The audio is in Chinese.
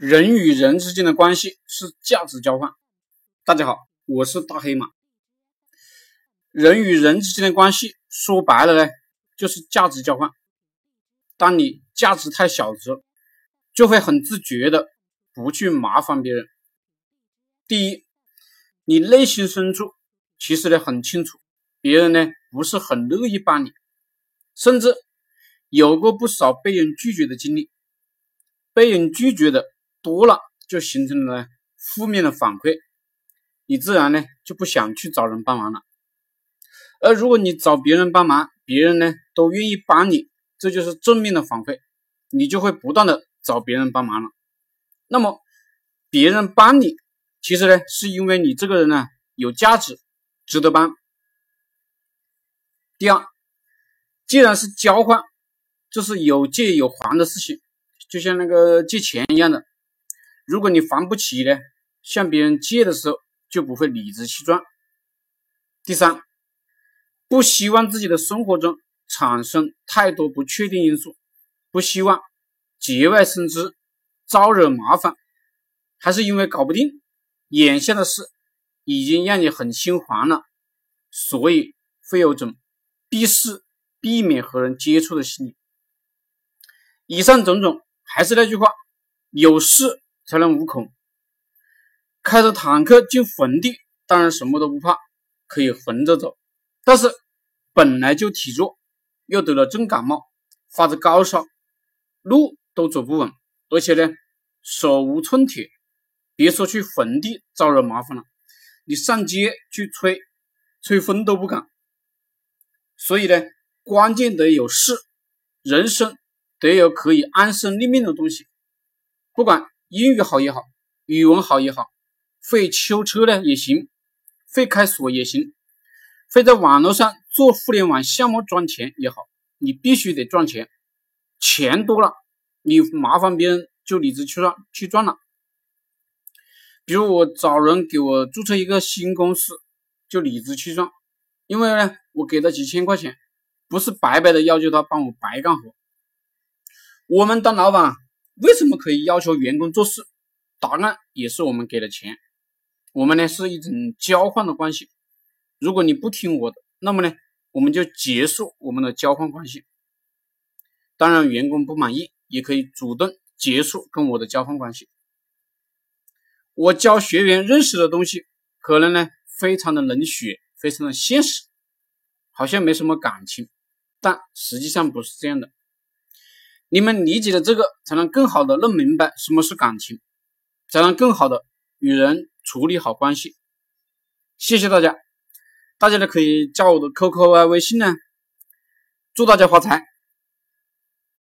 人与人之间的关系是价值交换。大家好，我是大黑马。人与人之间的关系说白了呢，就是价值交换。当你价值太小的时候，就会很自觉的不去麻烦别人。第一，你内心深处其实呢很清楚，别人呢不是很乐意帮你，甚至有过不少被人拒绝的经历，被人拒绝的。多了就形成了负面的反馈，你自然呢就不想去找人帮忙了。而如果你找别人帮忙，别人呢都愿意帮你，这就是正面的反馈，你就会不断的找别人帮忙了。那么别人帮你，其实呢是因为你这个人呢有价值，值得帮。第二，既然是交换，这是有借有还的事情，就像那个借钱一样的。如果你还不起呢，向别人借的时候就不会理直气壮。第三，不希望自己的生活中产生太多不确定因素，不希望节外生枝，招惹麻烦，还是因为搞不定眼下的事已经让你很心烦了，所以会有种避事、避免和人接触的心理。以上种种，还是那句话，有事。才能无恐。开着坦克进坟地，当然什么都不怕，可以横着走。但是本来就体弱，又得了重感冒，发着高烧，路都走不稳，而且呢手无寸铁，别说去坟地招惹麻烦了，你上街去吹吹风都不敢。所以呢，关键得有事，人生得有可以安身立命的东西，不管。英语好也好，语文好也好，会修车呢也行，会开锁也行，会在网络上做互联网项目赚钱也好，你必须得赚钱，钱多了，你麻烦别人就理直气壮去赚了。比如我找人给我注册一个新公司，就理直气壮，因为呢我给了几千块钱，不是白白的要求他帮我白干活。我们当老板。为什么可以要求员工做事？答案也是我们给的钱。我们呢是一种交换的关系。如果你不听我的，那么呢我们就结束我们的交换关系。当然，员工不满意也可以主动结束跟我的交换关系。我教学员认识的东西，可能呢非常的冷血，非常的现实，好像没什么感情，但实际上不是这样的。你们理解了这个，才能更好的弄明白什么是感情，才能更好的与人处理好关系。谢谢大家，大家呢可以加我的 QQ 啊、微信呢，祝大家发财。